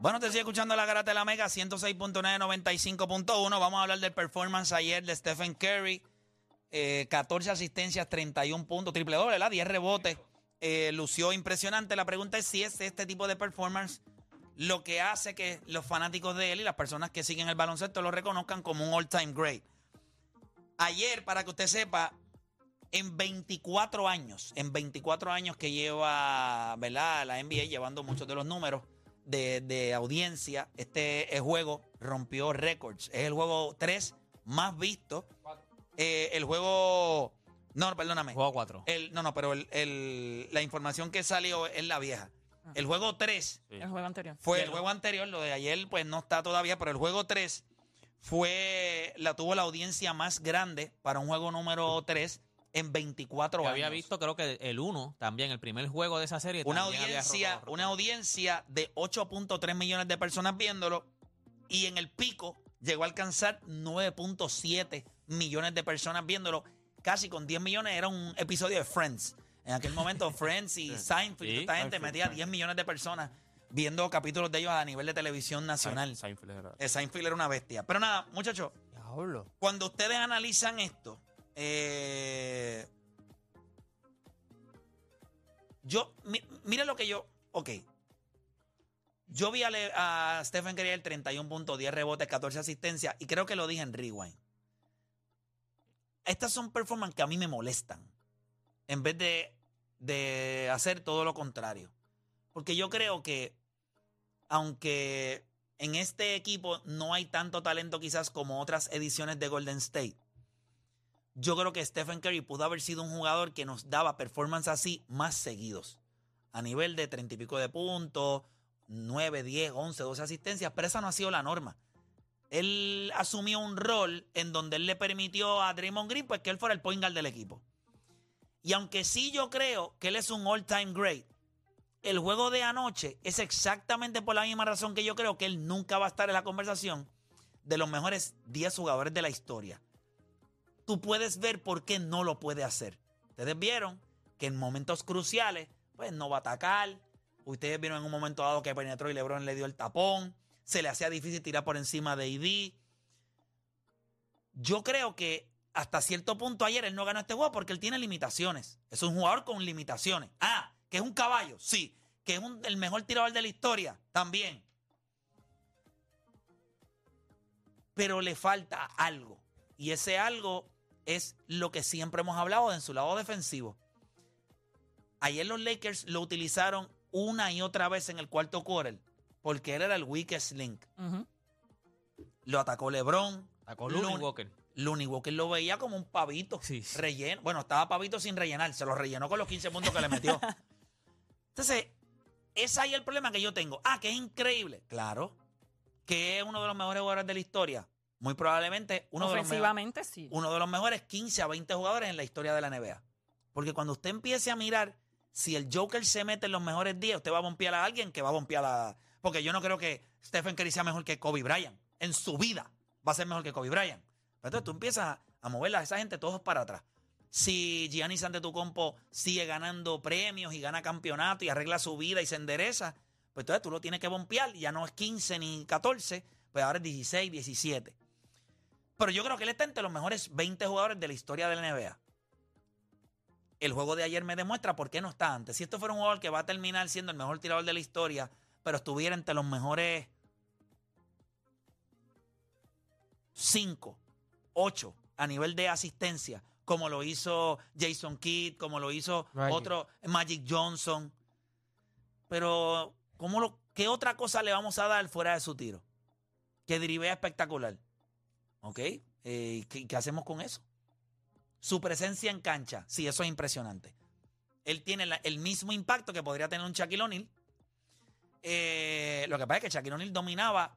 Bueno, te sigue escuchando la garata de la Mega 106.9, 95.1. Vamos a hablar del performance ayer de Stephen Curry. Eh, 14 asistencias, 31 puntos, triple doble, ¿verdad? 10 rebotes. Eh, lució impresionante. La pregunta es si es este tipo de performance lo que hace que los fanáticos de él y las personas que siguen el baloncesto lo reconozcan como un all-time great. Ayer, para que usted sepa, en 24 años, en 24 años que lleva, ¿verdad? La NBA llevando muchos de los números de, de audiencia, este juego rompió récords. Es el juego 3 más visto. Eh, el juego. No, perdóname. Juego 4. El, no, no, pero el- el- la información que salió es la vieja. El juego 3 El juego anterior. fue el juego anterior, lo de ayer pues no está todavía, pero el juego 3 fue la tuvo la audiencia más grande para un juego número 3 en 24 Yo años. había visto, creo que el 1 también, el primer juego de esa serie. una audiencia, roto- una audiencia de 8.3 millones de personas viéndolo y en el pico llegó a alcanzar 9.7 millones de personas viéndolo. Casi con 10 millones era un episodio de Friends. En aquel momento Friends y Seinfeld, Sí, esta gente metía 10 millones de personas viendo capítulos de ellos a nivel de televisión nacional. Seinfeld era- Eh, Seinfeld era una bestia. Pero nada, muchachos, cuando ustedes analizan esto, eh, yo, mi- mira lo que yo, ok. Yo vi a, Stephen Curry el 31 puntos, 10 rebotes, 14 asistencias, y creo que lo dije en Rewind. Estas son performances que a mí me molestan, en vez de, de hacer todo lo contrario. Porque yo creo que, aunque en este equipo no hay tanto talento quizás como otras ediciones de Golden State, yo creo que Stephen Curry pudo haber sido un jugador que nos daba performance así más seguidos. A nivel de treinta y pico de puntos, 9, 10, 11, 12 asistencias, pero esa no ha sido la norma. Él asumió un rol en donde él le permitió a Draymond Green pues que él fuera el point guard del equipo. Y aunque sí yo creo que él es un all-time great, el juego de anoche es exactamente por la misma razón que yo creo que él nunca va a estar en la conversación de los mejores 10 jugadores de la historia. Tú puedes ver por qué no lo puede hacer. Ustedes vieron que en momentos cruciales, pues no va a atacar. Ustedes vieron en un momento dado que penetró y LeBron le dio el tapón. Se le hacía difícil tirar por encima de ID. Yo creo que hasta cierto punto ayer él no ganó este juego porque él tiene limitaciones. Es un jugador con limitaciones. Ah, que es un caballo, sí. Que es un- el mejor tirador de la historia, también. Pero le falta algo. Y ese algo es lo que siempre hemos hablado en su lado defensivo. Ayer los Lakers lo utilizaron una y otra vez en el cuarto quarter porque él era el weakest link. Lo atacó LeBron. Sacó Looney Looney- Walker. Looney Walker lo veía como un pavito. Sí. Relleno. Bueno, estaba pavito sin rellenar. Se lo rellenó con los 15 puntos que le metió. Entonces, ese es ahí el problema que yo tengo. Ah, que es increíble. Claro. Que es uno de los mejores jugadores de la historia. Muy probablemente uno de, los mejores, sí. uno de los mejores 15 a 20 jugadores en la historia de la NBA. Porque cuando usted empiece a mirar si el Joker se mete en los mejores días, usted va a bompear a alguien que va a bompear a... Porque yo no creo que Stephen Curry sea mejor que Kobe Bryant. En su vida va a ser mejor que Kobe Bryant. Pero entonces tú empiezas a, mover a esa gente todos para atrás. Si Giannis Antetokounmpo sigue ganando premios y gana campeonato y arregla su vida y se endereza, pues entonces tú lo tienes que bompear. Ya no es 15 ni 14, pues ahora es 16, 17. Pero yo creo que él está entre los mejores 20 jugadores de la historia de la NBA. El juego de ayer me demuestra por qué no está antes. Si esto fuera un jugador que va a terminar siendo el mejor tirador de la historia, pero estuviera entre los mejores 5, 8 a nivel de asistencia, como lo hizo Jason Kidd, como lo hizo Magic. otro Magic Johnson. Pero, ¿cómo lo, ¿qué otra cosa le vamos a dar fuera de su tiro? Que drivea espectacular. ¿Ok? Eh, ¿qué, qué hacemos con eso? Su presencia en cancha, sí, eso es impresionante. Él tiene la- el mismo impacto que podría tener un Shaquille O'Neal. Eh, lo que pasa es que Shaquille O'Neal dominaba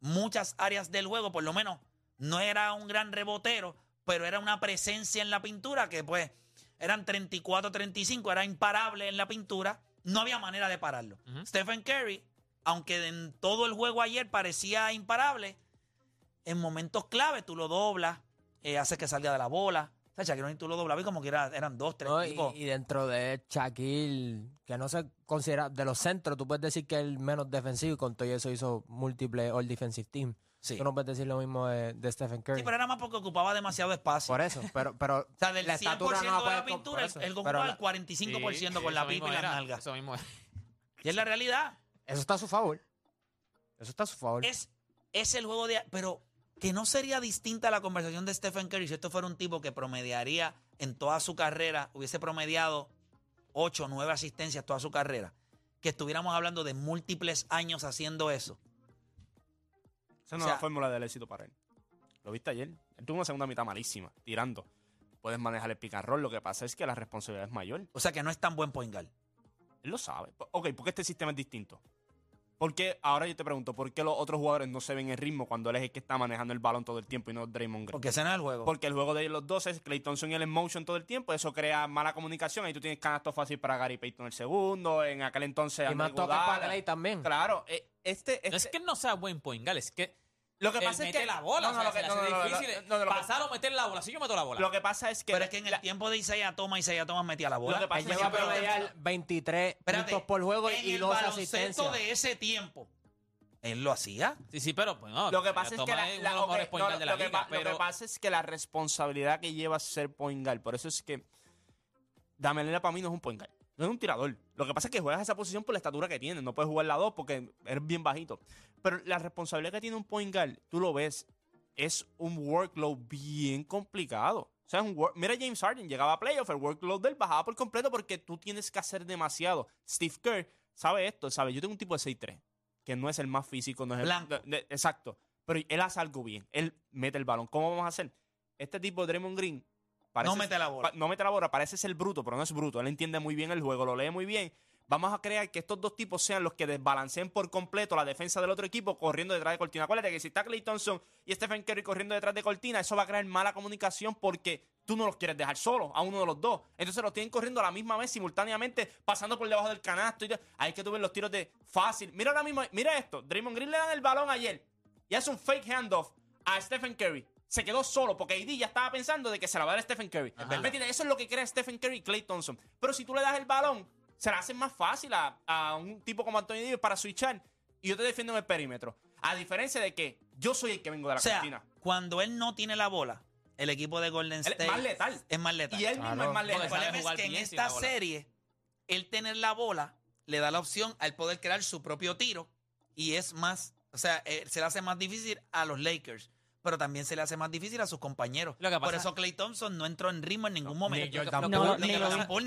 muchas áreas del juego, por lo menos no era un gran rebotero, pero era una presencia en la pintura que pues eran 34-35, era imparable en la pintura, no había manera de pararlo. Stephen Curry, aunque en todo el juego ayer parecía imparable, en momentos clave tú lo doblas, eh, haces que salga de la bola. O sea, Shaquille O'Neal tú lo doblabas y como que era- eran dos, tres No, tipos. y dentro de Shaquille, que no se considera de los centros, tú puedes decir que es el menos defensivo y con todo eso hizo múltiples All Defensive Team. Sí. Tú no puedes decir lo mismo de, de Stephen Curry. Sí, pero era más porque ocupaba demasiado espacio. por eso, pero, pero O sea, del la 100% estatura no la de la pintura, Pero ocupaba el 45% Sí, con la pipa y las nalgas. Eso mismo es. Y es la realidad. Eso está a su favor. Eso está a su favor. Es, es el juego de... Pero que no sería distinta la conversación de Stephen Curry si esto fuera un tipo que promediaría en toda su carrera, hubiese promediado 8 o 9 asistencias toda su carrera, que estuviéramos hablando de múltiples años haciendo eso. Esa O no sea- es la fórmula del éxito para él. ¿Lo viste ayer? Él tuvo una segunda mitad malísima, tirando. Puedes manejar el roll, lo que pasa es que la responsabilidad es mayor. O sea que no es tan buen point guard. Él lo sabe. Ok, ¿por qué este sistema es distinto? Porque ahora yo te pregunto, ¿por qué los otros jugadores no se ven en ritmo cuando él es el que está manejando el balón todo el tiempo y no Draymond Green? Porque ese no es el juego. Porque el juego de los dos es Clay Thompson y él en motion todo el tiempo. Eso crea mala comunicación. Ahí tú tienes canasto fácil para Gary Payton el segundo. En aquel entonces. y más Iguodala. para Clay también. Claro. eh, Este, No es este- que no sea buen point guard, es que lo que pasa es que. la bola. No, o no, sea, lo se que- le no, no, no, difícil no, no, pasar o meter la bola. Si yo meto la bola. Lo que pasa es que. Pero es que en el tiempo de Isaiah Thomas, Isaiah Thomas metía la bola. Lo que pasa Él es llegó a que- promediar 23 Espérate, puntos por juego en y el dos baloncesto asistencias. de ese tiempo, él lo hacía. Sí, sí, pero pues no. Lo que pasa es que la, ok, no, lo que liga, pa- lo que pero pasa es que la responsabilidad que lleva ser point guard, por eso es que Damelera para mí no es un point guard, no es un tirador. Lo que pasa es que juegas esa posición por la estatura que tiene, no puedes jugar la 2 porque eres bien bajito. Pero la responsabilidad que tiene un point guard, tú lo ves, es un workload bien complicado. O sea, es un work- Mira, James Harden llegaba a playoff, el workload del bajaba por completo porque tú tienes que hacer demasiado. Steve Kerr sabe esto, sabe, yo tengo un tipo de 6'3, que no es el más físico, no es el- Blanco. de- de- exacto. Pero él hace algo bien. Él mete el balón. ¿Cómo vamos a hacer? Este tipo, Draymond Green, parece- No mete la bola. pa- no mete la bola, parece ser bruto, pero no es bruto. Él entiende muy bien el juego, lo lee muy bien. Vamos a crear que estos dos tipos sean los que desbalanceen por completo la defensa del otro equipo corriendo detrás de Cortina. Acuérdate que si está Clay Thompson y Stephen Curry corriendo detrás de Cortina, eso va a crear mala comunicación porque tú no los quieres dejar solos a uno de los dos. Entonces los tienen corriendo a la misma vez, simultáneamente, pasando por debajo del canasto. Y Ahí que tú ves los tiros de fácil. Mira ahora mismo, mira esto. Draymond Green le dan el balón ayer y hace un fake handoff a Stephen Curry. Se quedó solo porque AD ya estaba pensando de que se la va a dar a Stephen Curry. ¿Me entiendes? Eso es lo que crea Stephen Curry y Clay Thompson. Pero si tú le das el balón, se la hace más fácil a, a un tipo como Anthony Davis para switchar. Y yo te defiendo en el perímetro. A diferencia de que yo soy el que vengo de la O sea, cortina. cuando él no tiene la bola, el equipo de Golden Él State es más letal. es más letal. Y él mismo Claro. es más el letal. sabe problema es que en esta serie, el tener la bola le da la opción al poder crear su propio tiro y es más, o sea, eh, se le hace más difícil a los Lakers, pero también se le hace más difícil a sus compañeros. Lo que Por eso Clay Thompson no entró en ritmo en ningún momento. Ni Jordan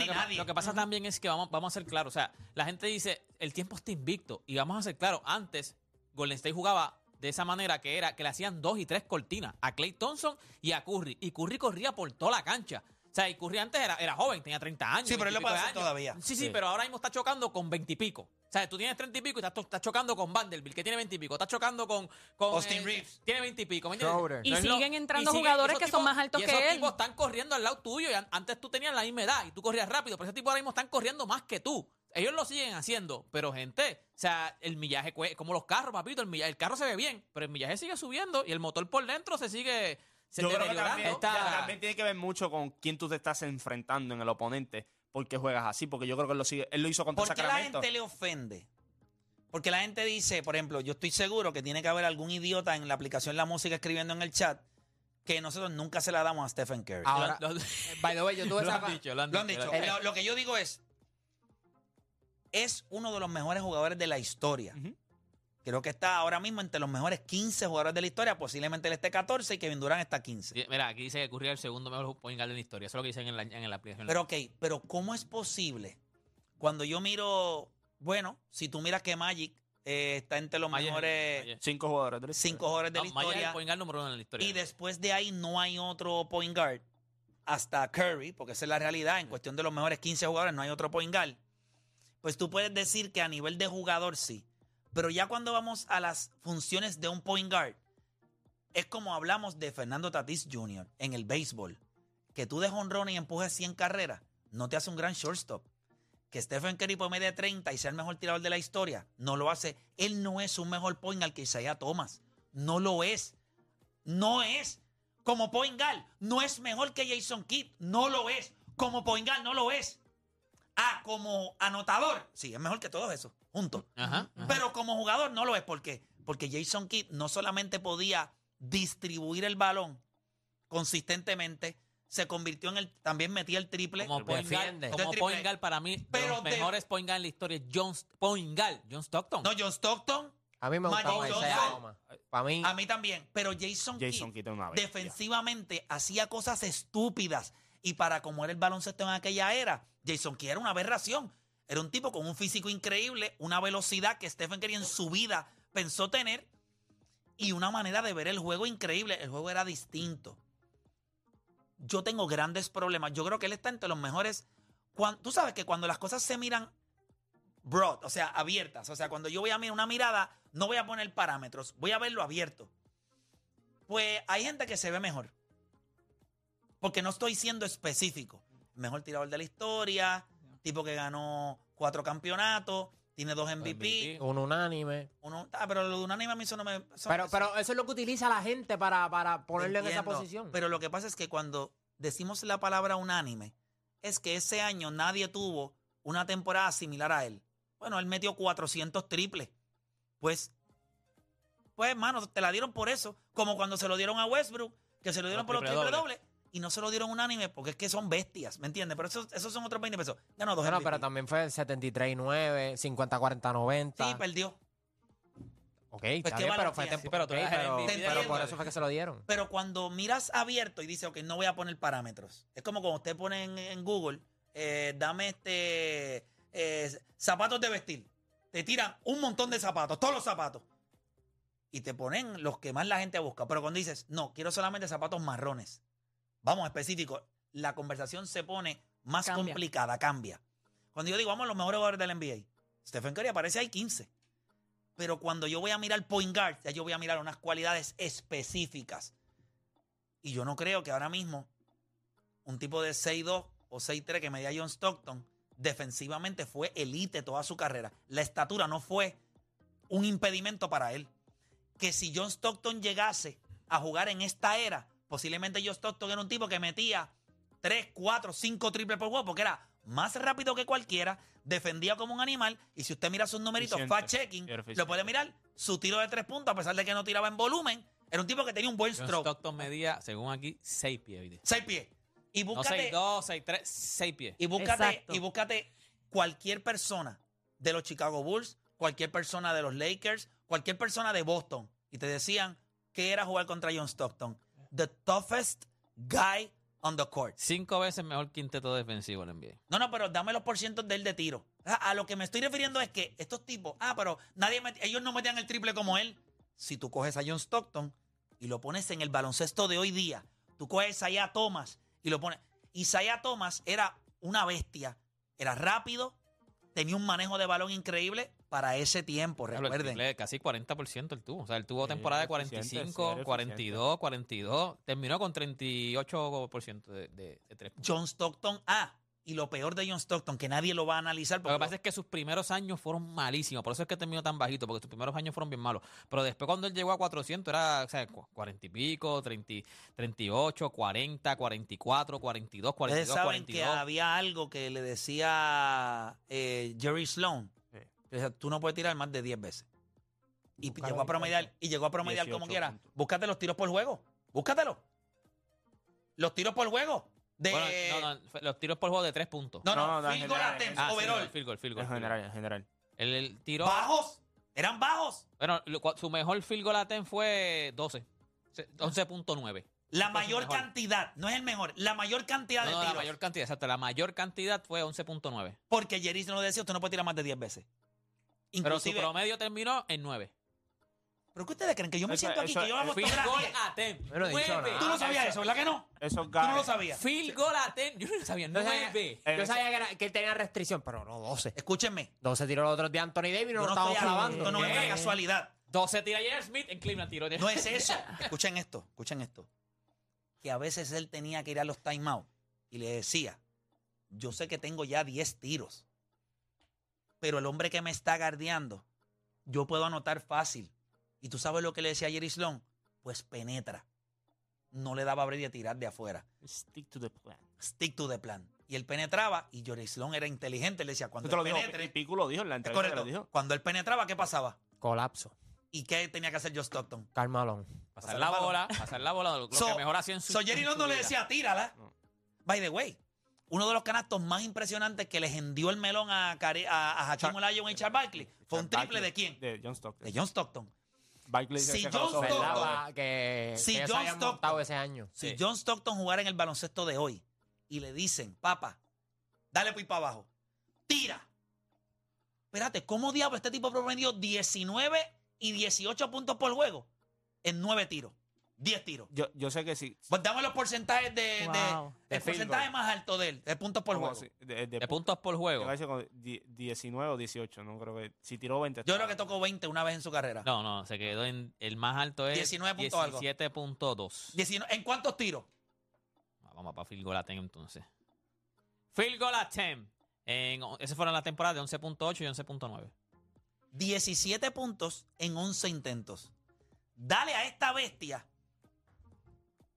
nadie. lo que pasa también es que vamos, vamos a ser claros. O sea, la gente dice, el tiempo está invicto. Y vamos a ser claros, antes Golden State jugaba de esa manera que era que le hacían dos y tres cortinas a Clay Thompson y a Curry. Y Curry corría por toda la cancha. O sea, y Curry antes era, era joven, tenía 30 años. Sí, pero él lo 20 y pico puede hacer todavía. Sí, sí, Sí. pero ahora mismo está chocando con 20 y pico. O sea, tú tienes 30 y pico y estás, chocando con Vanderbilt, que tiene 20 y pico. Estás chocando con, con Austin Reeves. Tiene 20 y pico. ¿me entiendes? Y No es lo- siguen entrando y siguen- jugadores esos que son más altos y que esos tipos están corriendo al lado tuyo y an- antes tú tenías la misma edad y tú corrías rápido, pero ese tipo ahora mismo están corriendo más que tú. Ellos lo siguen haciendo, pero gente, o sea, el millaje, como los carros, papito, el, millaje, el carro se ve bien, pero el millaje sigue subiendo y el motor por dentro se sigue se Yo creo que deteriorando. también, Está- también tiene que ver mucho con quién tú te estás enfrentando en el oponente. Porque juegas así, porque yo creo que él lo, sigue, él lo hizo contra ¿Por qué la Sacramento. gente le ofende? Porque la gente dice, por ejemplo, yo estoy seguro que tiene que haber algún idiota en la aplicación La Música escribiendo en el chat que nosotros nunca se la damos a Stephen Curry. Ahora, Lo- lo- by the way, yo tuve lo esa... han dicho, lo han Lo han dicho, lo que yo digo es, es uno de los mejores jugadores de la historia. Ujú. Creo que está ahora mismo entre los mejores 15 jugadores de la historia. Posiblemente él esté 14 y Kevin Durant está 15. Sí, Mira, aquí dice que Curry es el segundo mejor point guard de la historia. Eso es lo que dicen en la, en la aplicación. Pero ok, pero ¿cómo es posible? Cuando yo miro, bueno, si tú miras que Magic eh, está entre los Magic- mejores Magic. Cinco jugadores. de la historia. cinco jugadores de No, la Maya es el historia point guard número uno en la historia. y después de ahí no hay otro point guard, hasta Curry, porque esa es la realidad, en cuestión de los mejores 15 jugadores no hay otro point guard, pues tú puedes decir que a nivel de jugador sí. Pero ya cuando vamos a las funciones de un point guard, es como hablamos de Fernando Tatis Jr. en el béisbol. Que tú de honrón y empujes 100 carreras, no te hace un gran shortstop. Que Stephen Curry media 30 y sea el mejor tirador de la historia, no lo hace. Él no es un mejor point guard que Isaiah Thomas. No lo es. No es. Como point guard, no es mejor que Jason Kidd. No lo es. Como point guard, no lo es. Ah, como anotador, sí, es mejor que todos esos, Ajá, ajá. Pero como jugador no lo es. ¿Por qué? Porque Jason Kidd no solamente podía distribuir el balón consistentemente, se convirtió en el. También metía el triple. Como guard, como para mí, Pero de los de- mejores point guard en la historia es John, point guard, John Stockton. No, John Stockton, A mí me. Para mí, a mí también. Pero Jason, Jason Kidd, defensivamente hacía cosas estúpidas. Y para como era el baloncesto en aquella era, Jason Kidd era una aberración. Era un tipo con un físico increíble, una velocidad que Stephen Curry en su vida pensó tener y una manera de ver el juego increíble. El juego era distinto. Yo tengo grandes problemas. Yo creo que él está entre los mejores. Cuan- Tú sabes que cuando las cosas se miran broad, o sea, abiertas, o sea, cuando yo voy a mirar una mirada, no voy a poner parámetros, voy a verlo abierto. Pues hay gente que se ve mejor. Porque no estoy siendo específico. Mejor tirador de la historia, tipo que ganó cuatro campeonatos, tiene dos MVP. MVP. un unánime. Uno, ah, pero lo de un anime a mí eso no me. eso- Pero, eso- pero eso es lo que utiliza la gente para, para ponerlo en esa entiendo. posición. Pero lo que pasa es que cuando decimos la palabra unánime, es que ese año nadie tuvo una temporada similar a él. Bueno, él metió 400 triples. Pues, pues, hermano, te la dieron por eso. Como cuando se lo dieron a Westbrook, que se lo dieron Los por los triple triple dobles. Y no se lo dieron unánime porque es que son bestias, ¿me entiendes? Pero esos, esos son otros 20 pesos. Ganó dos Bueno, MVP. pero también fue 73 y 9, 50 40 90. Sí, perdió. ok, está ¿qué bien, pero fue tempo- Pero tú ok, eres el pero, por eso fue que se lo dieron. Pero cuando miras abierto y dices, ok, no voy a poner parámetros. Es como cuando usted pone en, en Google, eh, dame este eh, zapatos de vestir. Te tiran un montón de zapatos, todos los zapatos. Y te ponen los que más la gente busca. Pero cuando dices, no, quiero solamente zapatos marrones. Vamos, específico. La conversación se pone más Cambia. complicada, cambia. Cuando yo digo, vamos a los mejores jugadores del NBA, Stephen Curry aparece ahí 15. Pero cuando yo voy a mirar point guard, ya yo voy a mirar unas cualidades específicas. Y yo no creo que ahora mismo un tipo de 6'2 o 6'3 que medía John Stockton, defensivamente fue elite toda su carrera. La estatura no fue un impedimento para él. Que si John Stockton llegase a jugar en esta era, posiblemente John Stockton era un tipo que metía 3, 4, 5 triples por juego porque era más rápido que cualquiera, defendía como un animal y si usted mira sus numeritos fact-checking, lo puede mirar, su tiro de tres puntos, a pesar de que no tiraba en volumen, era un tipo que tenía un buen John stroke. Stockton medía, según aquí, 6 pies. ¿viste? Seis pies. Y No búscate, 6, 2, 6, 3, 6 pies. y búscate, Exacto. y búscate cualquier persona de los Chicago Bulls, cualquier persona de los Lakers, cualquier persona de Boston, y te decían que era jugar contra John Stockton. The toughest guy on the court. Cinco veces mejor quinteto defensivo en NBA. No, no, pero dame los porcientos de él de tiro. A, a lo que me estoy refiriendo es que estos tipos, ah, pero nadie met- ellos no metían el triple como él. Si tú coges a John Stockton y lo pones en el baloncesto de hoy día, tú coges a Isaiah Thomas y lo pones. Isaiah Thomas era una bestia. Era rápido, tenía un manejo de balón increíble para ese tiempo, Claro, el recuerden. triple, casi 40% él tuvo. O sea, él tuvo Sí, temporada de era eficiente, 45, sí, era 42, 42. Terminó con 38% de, de, de tres puntos. John Stockton, ah, y lo peor de John Stockton, que nadie lo va a analizar. Lo Porque que pasa es que sus primeros años fueron malísimos. Por eso es que terminó tan bajito, porque sus primeros años fueron bien malos. Pero después, cuando él llegó a 400, era o sea, cu- 40 y pico, 30, 38, 40, 44, 42, Ustedes 42, saben que 42. había algo que le decía eh, Jerry Sloan. Que decía, tú no puedes tirar más de 10 veces. Y Busca llegó la a promediar, y llegó a promediar 18 como quiera. puntos. Búscate los tiros por juego. Búscatelo. Los tiros por juego. De, Bueno, no, no, los tiros por juego de 3 puntos. no, no, No, field goal attempts, Ah, overall. field goal, field goal, En general, en general. El, el tiro. Bajos. Eran bajos. Bueno, su mejor field goal attempt fue 12. Se- 11.9. La mayor cantidad, no es el mejor, la mayor cantidad No, de no, la tiros. mayor cantidad, exacto. La mayor cantidad fue 11.9. Porque Jerry no lo decía, usted no puede tirar más de 10 veces. Pero su Inclusive, promedio terminó en 9. ¿Pero qué ustedes creen? Que yo me Eso- siento aquí, eso- que yo hago Field goal fotografía. attempt. Yo no he dicho Nueve. nada. Tú no sabías eso, ¿verdad que no? Esos Tú no lo sabías. Field goal attempt. Yo no sabía. Yo sabía, Nueve. Eh, yo sabía que, era- que él tenía restricción, pero no 12. Escúchenme. 12 tiró los otros días Anthony Davis y no Yo lo no estábamos estoy hablando, esto no es una ¿Qué? casualidad. 12 tira J.R. Smith en Cleveland tiró. No es eso. Escuchen esto, escuchen esto. Que a veces él tenía que ir a los timeouts y le decía, yo sé que tengo ya 10 tiros, pero el hombre que me está guardiando, yo puedo anotar fácil. Y tú sabes lo que le decía a Jerry Sloan, pues penetra. No le daba a Brady a tirar de afuera. Stick to the plan. Stick to the plan. Y él penetraba y Jerry Sloan era inteligente. Le decía, cuando él lo penetre, Pico lo dijo en la entrevista lo dijo. Cuando él penetraba, ¿qué pasaba? Colapso. ¿Y qué tenía que hacer Joe Stockton? Carmalón. Pasar la bola, pasar la bola, lo So- que mejor hacía en su So Jerry no, su no le decía, tírala. No. By the way, uno de los canastos más impresionantes que les hendió el melón a, Cari- a, a Hakeem Olajuwon y Charles Barkley fue un triple de quién? De John Stockton. De John Stockton. Barkley dice Si que John Stockton- que, Si que ellos John Stockton- montado ese año. Si Sí. John Stockton jugara en el baloncesto de hoy y le dicen, papá, dale pues para abajo, tira. Espérate, ¿cómo diablo este tipo promedió 19 y 18 puntos por juego en 9 tiros? 10 tiros. Yo, yo sé que sí. Pues dame los porcentajes de, de- Wow. el De field porcentaje goal. más alto de él, de puntos por juego. de, de- De puntos por juego. yo creo que di- 19 o 18, no creo que. Si tiró 20. Yo creo que tocó 20 una vez en su carrera. No, no, se quedó en el más alto es 19 punto algo. 17.2. 19 ¿En cuántos tiros? Ah, Vamos para field goal attempt entonces. Field goal attempt. En, ese fueron la temporada de 11.8 y 11.9. 17 puntos en 11 intentos. Dale a esta bestia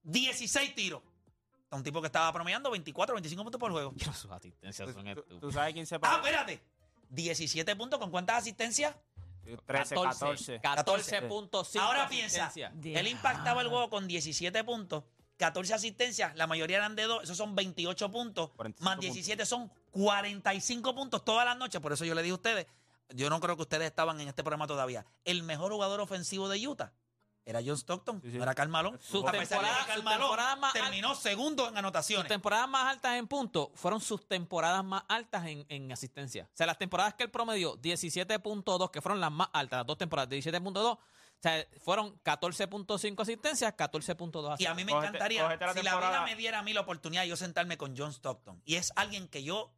16 tiros. A un tipo que estaba promediando 24, 25 puntos por juego. Pero sus asistencias ¿Tú, son tú- estúpidas. tú sabes quién se Ah, espérate. 17 puntos con cuántas asistencias? 13, 14. 14.5 Ahora piensa, él impactaba el juego con 17 puntos, 14 asistencias, la mayoría eran de 2, esos son 28 puntos, 45 más 17 son 45 puntos todas las noches. Por eso yo le dije a ustedes, yo no creo que ustedes estaban en este programa todavía. El mejor jugador ofensivo de Utah era John Stockton, Sí, sí. no era Carmelo. Sus A pesar de que temporadas- sus temporadas más terminó segundo en Sus anotaciones. temporadas más altas en puntos fueron sus temporadas más altas en, en asistencia. O sea, las temporadas que él promedió, 17.2, que fueron las más altas, las dos temporadas, 17.2, o sea, fueron 14.5 asistencias, 14.2 Y a mí me encantaría, la si la temporada- vida me diera a mí la oportunidad de yo sentarme con John Stockton. Y es alguien que yo, o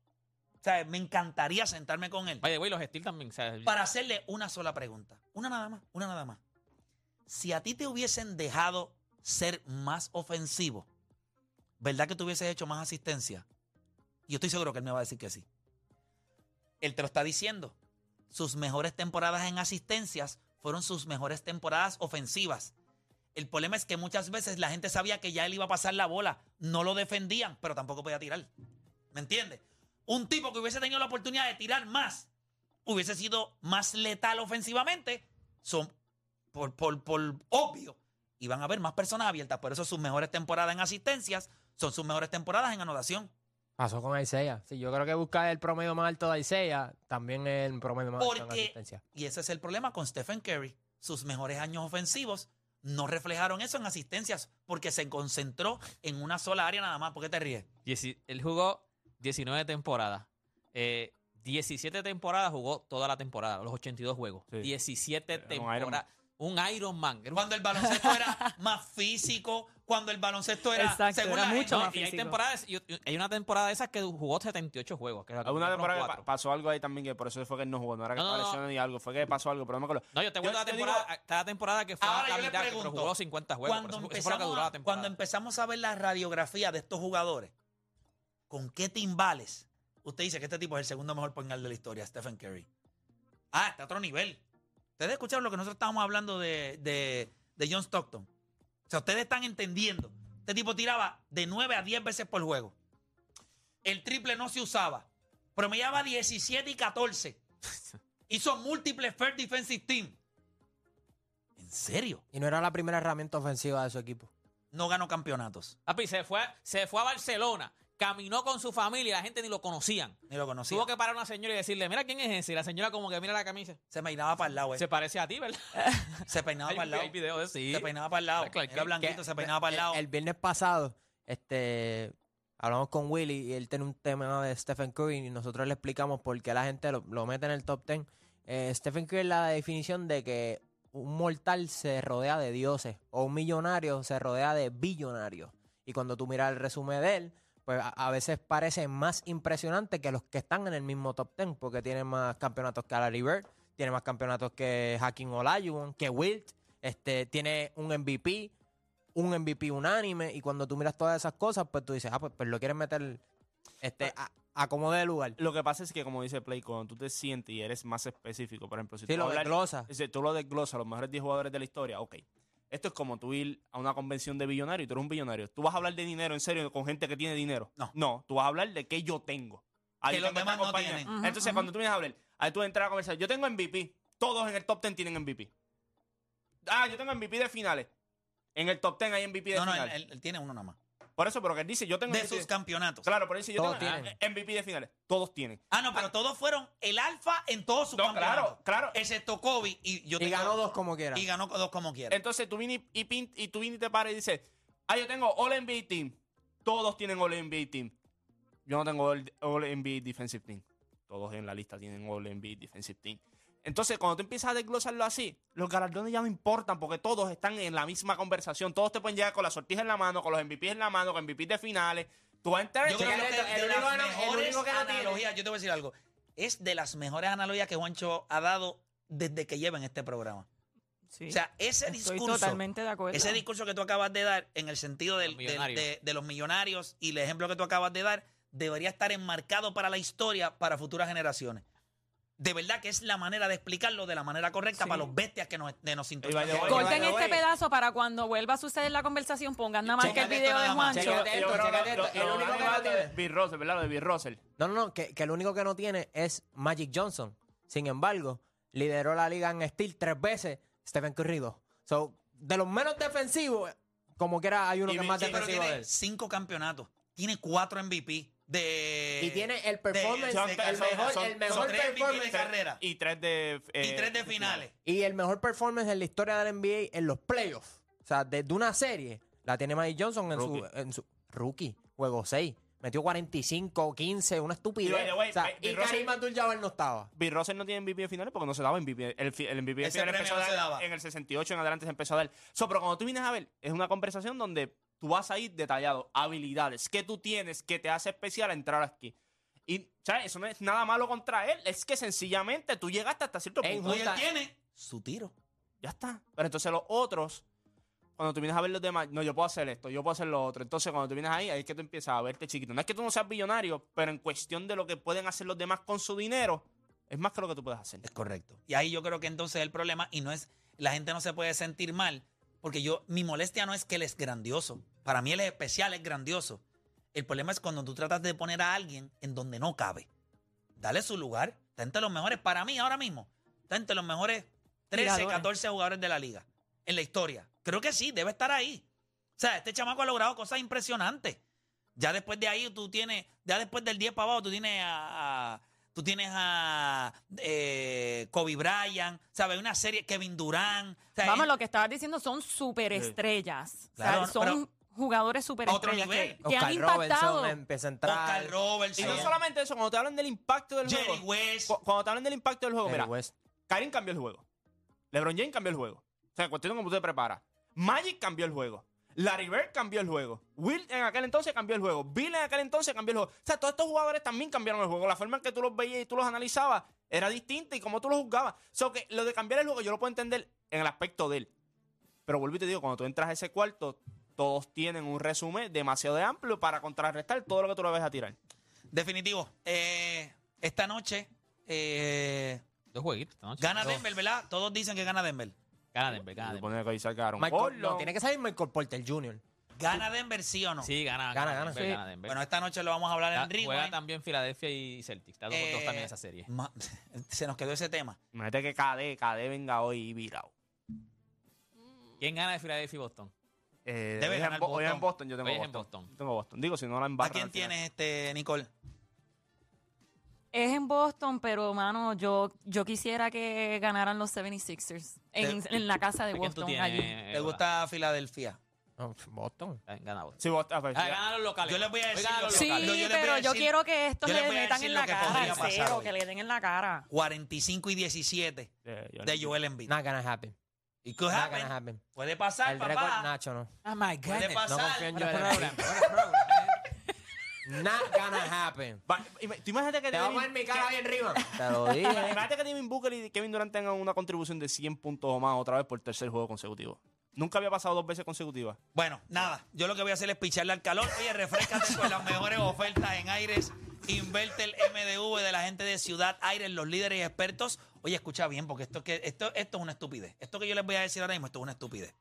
sea, me encantaría sentarme con él. Vaya, güey, los Steel también. O sea, para hacerle una sola pregunta. Una nada más, una nada más. Si a ti te hubiesen dejado ser más ofensivo, ¿verdad que tú hubieses hecho más asistencia? Yo estoy seguro que él me va a decir que sí. Él te lo está diciendo. Sus mejores temporadas en asistencias fueron sus mejores temporadas ofensivas. El problema es que muchas veces la gente sabía que ya él iba a pasar la bola. No lo defendían, pero tampoco podía tirar. ¿Me entiendes? Un tipo que hubiese tenido la oportunidad de tirar más, hubiese sido más letal ofensivamente, son por, por, por obvio. Y van a haber más personas abiertas. Por eso sus mejores temporadas en asistencias son sus mejores temporadas en anotación. Pasó con Isaiah. Sí, yo creo que buscar el promedio más alto de Isaiah también es el promedio más alto en asistencia. y ese es el problema con Stephen Curry, sus mejores años ofensivos no reflejaron eso en asistencias porque se concentró en una sola área nada más. ¿Por qué te ríes? Dieci- él jugó 19 temporadas. Eh, 17 temporadas jugó toda la temporada, los 82 juegos. Sí. 17 Era un Iron Man. temporadas. Un Iron Man. Cuando el baloncesto era más físico, cuando el baloncesto era, Exacto, según era la mucho gente, más y hay temporadas, y- y hay una temporada de esas que jugó 78 juegos. Que una temporada que pa- pasó algo ahí también, que por eso fue que él no jugó. No era que No, no, apareció no. ni algo, fue que pasó algo, pero no me acuerdo. No, yo te cuento la temporada, digo- cada temporada que fue Ahora la yo mitad, que- jugó 50 juegos. cuando, pero eso- eso fue lo que empezamos la a, temporada. cuando empezamos a ver la radiografía de estos jugadores, ¿con qué timbales? Usted dice que este tipo es el segundo mejor guard de la historia, Stephen Curry. Ah, está a otro nivel. Ustedes escucharon lo que nosotros estábamos hablando de, de- de John Stockton. O sea, ustedes están entendiendo. Este tipo tiraba de 9 a 10 veces por juego. El triple no se usaba. Promediaba 17 y 14. Hizo múltiples First Defensive Team. ¿En serio? Y no era la primera herramienta ofensiva de su equipo. No ganó campeonatos. Papi, se fue, se fue a Barcelona, caminó con su familia y la gente ni lo conocían. Ni lo conocía. Tuvo que parar una señora y decirle, mira quién es ese. Y la señora como que mira la camisa. Se peinaba para el lado, eh. Se parece a ti, ¿verdad? Se peinaba para el lado. hay video de sí. Se peinaba para el lado. Claro, Era blanquito, Que- se peinaba para el lado. El, el viernes pasado, este, hablamos con Willy y él tiene un tema de Stephen Curry y nosotros le explicamos por qué la gente lo, lo mete en el top 10. Eh, Stephen Curry es la definición de que un mortal se rodea de dioses o un millonario se rodea de billonarios. Y cuando tú miras el resumen de él, pues a, a veces parece más impresionante que los que están en el mismo top 10, porque tiene más campeonatos que Larry Bird, tiene más campeonatos que Hacking Olajuwon, que Wilt, este, tiene un MVP, un MVP unánime, y cuando tú miras todas esas cosas, pues tú dices, ah, pues, pues lo quieres meter este, a, a como de lugar. Lo que pasa es que, como dice Play, cuando tú te sientes y eres más específico, por ejemplo, si Sí, tú lo hablas- desglosa. si tú lo desglosas, los mejores 10 jugadores de la historia, ok. Esto es como tú ir a una convención de billonarios y tú eres un billonario. ¿Tú vas a hablar de dinero en serio con gente que tiene dinero? No. No, tú vas a hablar de qué yo tengo. Ahí Que los demás no tienen. Entonces, cuando tú vienes a hablar, ahí tú entras a conversar. Yo tengo MVP. Todos en el top 10 tienen MVP. Ah, yo tengo MVP de finales. En el top 10 hay MVP de No, no, él, finales. él- él tiene uno nada más. Por eso, pero que él dice, yo tengo De MVP sus campeonatos. Claro, pero él dice, yo Todos tengo tienen. MVP de finales. Todos tienen. Ah, no, pero todos fueron el alfa en todos sus No, campeonatos. claro, claro. Excepto Kobe y yo Y tengo- ganó dos como quiera. Y ganó dos como quiera. Entonces tú vienes y, y pin- y tú vienes y te paras y dices, ah, yo tengo All NBA Team. Todos tienen All NBA Team. Yo no tengo All, All NBA Defensive Team. Todos en la lista tienen All NBA Defensive Team. Entonces, cuando tú empiezas a desglosarlo así, los galardones ya no importan porque todos están en la misma conversación. Todos te pueden llegar con la sortija en la mano, con los MVP en la mano, con MVP de finales. Tú vas a entrar Yo creo que el único el único no tiene- yo te voy a decir algo, es de las mejores analogías que Juancho ha dado desde que lleva en este programa. Sí. O sea, ese Estoy discurso, totalmente de acuerdo. ese discurso que tú acabas de dar en el sentido del- Los del- millonarios. de, de los millonarios y el ejemplo que tú acabas de dar, debería estar enmarcado para la historia, para futuras generaciones. De verdad que es la manera de explicarlo de la manera correcta Sí. para los bestias que nos, de nos sintonizan. Corten este pedazo para cuando vuelva a suceder la conversación, pongan nada más que el video de. Juancho. Chécate esto, chécate esto. El único que no tiene- Bill Russell, ¿verdad? Lo de Bill Russell. No, no, no, que, que el único que no tiene es Magic Johnson. Sin embargo, lideró la liga en Steel tres veces, Stephen Curry dos. So, de los menos defensivos, como quiera hay uno Y que es más defensivo de tiene él. cinco campeonatos, tiene cuatro MVP de Y tiene el performance, son- el son- mejor, son- el son mejor MVP de performance carrera Y tres de... eh, y tres de finales. y el mejor performance en la historia del NBA en los playoffs. O sea, desde una serie la tiene Magic Johnson en su, Rookie. en su rookie, juego 6. Metió 45, 15, una estupidez. Y way, o sea, y Karim Abdul-Jabbar no estaba. Bill Russell no tiene MVP de finales porque no se daba MVP. El, el MVP de finales empezó a no se dar daba. en el 68 en adelante se empezó a dar. So, pero cuando tú vienes a ver, es una conversación donde tú vas a ir detallado. Habilidades que tú tienes que te hace especial entrar aquí. Y, ¿sabes? Eso no es nada malo contra él. Es que sencillamente tú llegaste hasta cierto En punto. Hoy él tiene su tiro. Ya está. Pero entonces los otros, cuando tú vienes a ver los demás, no, yo puedo hacer esto, yo puedo hacer lo otro. Entonces cuando tú vienes ahí, ahí es que tú empiezas a verte chiquito. No es que tú no seas billonario, pero en cuestión de lo que pueden hacer los demás con su dinero, es más que lo que tú puedes hacer. Es correcto. Y ahí yo creo que entonces el problema, y no es, la gente no se puede sentir mal, porque yo, mi molestia no es que él es grandioso. Para mí él es especial, es grandioso. El problema es cuando tú tratas de poner a alguien en donde no cabe. Dale su lugar. Está entre los mejores, para mí ahora mismo, está entre los mejores 13, Tiradores. 14 jugadores de la liga en la historia. Creo que sí, debe estar ahí. O sea, este chamaco ha logrado cosas impresionantes. Ya después de ahí tú tienes, ya después del 10 para abajo, tú tienes a, a- tú tienes a eh, Kobe Bryant, ¿sabes? Una serie, Kevin Durant. sea, Vamos, lo que estabas diciendo son superestrellas. O sea, Claro, son pero- jugadores superestrellas Otro nivel. que, que han Oscar impactado. Robertson empieza a entrar. Oscar Robertson, Y no solamente eso, cuando te hablan del impacto del Jerry juego. West. cu- Cuando te hablan del impacto del juego, Jerry mira, West. Karim cambió el juego. LeBron James cambió el juego. O sea, cuestión de cómo tú te preparas. Magic cambió el juego. Larry Bird cambió el juego. Will en aquel entonces cambió el juego. Bill en aquel entonces cambió el juego. O sea, todos estos jugadores también cambiaron el juego. La forma en que tú los veías y tú los analizabas era distinta y cómo tú los juzgabas. O sea, que lo de cambiar el juego yo lo puedo entender en el aspecto de él. Pero vuelvo y te digo, cuando tú entras a ese cuarto, todos tienen un resumen demasiado amplio para contrarrestar todo lo que tú le vas a tirar. Definitivo. Eh, esta noche eh, Dos jueguitos esta noche. gana Dos. Denver, ¿verdad? Todos dicen que gana Denver. Gana Denver, gana Denver. Que ahí sacaron Michael- Gordon. no, tiene que salir Michael Porter Jr. ¿Gana Denver sí o no? Sí, gana, Gana, gana, gana. Denver, Sí. gana Denver. Bueno, esta noche lo vamos a hablar en Rewind. juega también Filadelfia y Celtics. Está dos, dos también esa serie. ma- Se nos quedó ese tema. Imagínate que KD, KD venga hoy virado. ¿Quién gana de Filadelfia y Boston? Eh, Debe hoy, ganar en, Bo- hoy en Boston. Boston yo tengo Hoy es en Boston. Boston. Tengo Boston. Digo, si no la ¿A embarran quién al final. tienes, este, Nicole? Es en Boston, pero, mano, yo, yo quisiera que ganaran los 76ers en, Te- en la casa de ¿A quién tú Boston. tienes? allí. eh, ¿Te gusta Filadelfia? No, Boston. Gana- Gana Boston. Sí, Boston. ah, pues, Ah, ya. los locales. Yo les voy a Hoy decir gana lo los que- Sí, locales. Yo- yo le voy a pero yo decir- quiero que estos yo les le voy a metan decir en lo la que cara, podría en pasar cero, hoy. que le den en la cara. 45 y 17 Eh, yo- de Joel Embiid. Not gonna happen. It could Not happen. gonna happen. Puede pasar, El récord, papá. Nacho, no. Oh my Puede goodness. pasar. No confío en What a Joel problem, Embiid. what a problem, man. Not gonna happen. Va- ima- Tú imagínate que Te voy a poner mi cara bien arriba. Te lo dije. Imagínate que Devin Booker y Kevin Durant tengan una contribución de 100 puntos o más otra vez por tercer juego consecutivo. Nunca había pasado dos veces consecutivas. Bueno, nada, yo lo que voy a hacer es picharle al calor. Oye, refrescate con las mejores ofertas en Aires. Inverte el MDV de la gente de Ciudad Aires, los líderes y expertos. Oye, escucha bien, porque esto, esto, esto es una estupidez. Esto que yo les voy a decir ahora mismo, esto es una estupidez.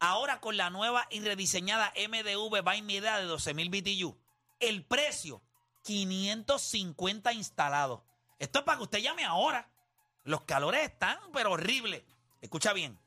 Ahora con la nueva y rediseñada MDV by Midea de 12.000 BTU, el precio 550 instalados. Esto es para que usted llame ahora. Los calores están, pero horribles. Escucha bien.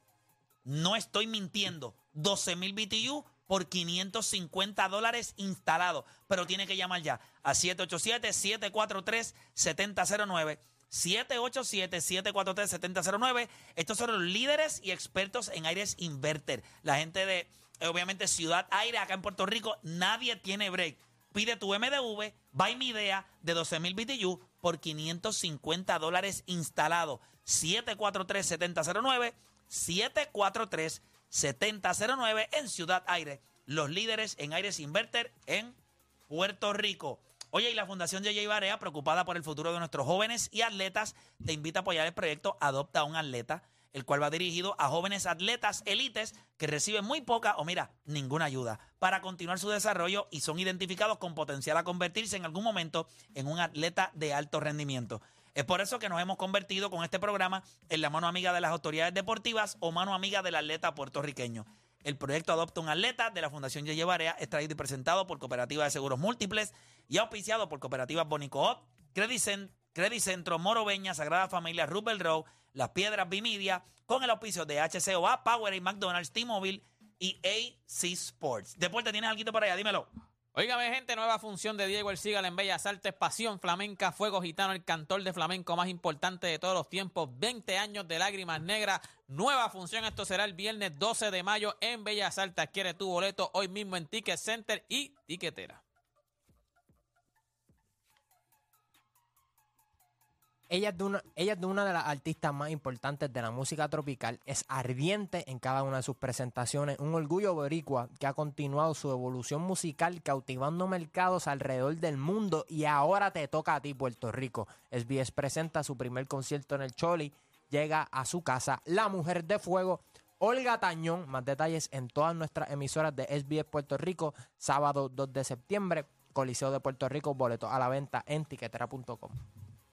No estoy mintiendo. 12.000 BTU por 550 dólares instalados. Pero tiene que llamar ya a 787-743-7009. 787-743-7009. Estos son los líderes y expertos en aires inverter. La gente de, obviamente, Ciudad Aire acá en Puerto Rico. Nadie tiene break. Pide tu MDV, by mi idea, de 12.000 BTU por 550 dólares instalado. 743-7009. 743-7009 en Ciudad Aire. Los líderes en aires inverter en Puerto Rico. Oye, y la Fundación J.J. Barea, preocupada por el futuro de nuestros jóvenes y atletas, te invita a apoyar el proyecto Adopta a un Atleta, el cual va dirigido a jóvenes atletas élites que reciben muy poca o mira, ninguna ayuda para continuar su desarrollo y son identificados con potencial a convertirse en algún momento en un atleta de alto rendimiento. Es por eso que nos hemos convertido con este programa en la mano amiga de las autoridades deportivas o mano amiga del atleta puertorriqueño. El proyecto Adopta un Atleta de la Fundación Yeye Barea es traído y presentado por Cooperativa de Seguros Múltiples y auspiciado por Cooperativas Bonicoop, Credit, Cen- Credit Centro, Moro Beña, Sagrada Familia, Rubel Road, Las Piedras Bimedia, con el auspicio de HCOA, Powerade, McDonald's, T-Mobile y AC Sports. Deporte, ¿tienes algo por allá? Dímelo. Óigame, gente, nueva función de Diego El Sigal en Bellas Artes, Pasión Flamenca, Fuego Gitano, el cantor de flamenco más importante de todos los tiempos, 20 años de lágrimas negras, nueva función, esto será el viernes 12 de mayo en Bellas Artes, adquiere tu boleto hoy mismo en Ticket Center y Tiquetera. Ella es, de una, ella es de una de las artistas más importantes de la música tropical, es ardiente en cada una de sus presentaciones, un orgullo boricua que ha continuado su evolución musical cautivando mercados alrededor del mundo. Y ahora te toca a ti Puerto Rico. SBS presenta su primer concierto en el Choli, llega a su casa La Mujer de Fuego, Olga Tañón, más detalles en todas nuestras emisoras de SBS Puerto Rico, sábado 2 de septiembre, Coliseo de Puerto Rico, boletos a la venta en tiquetera.com.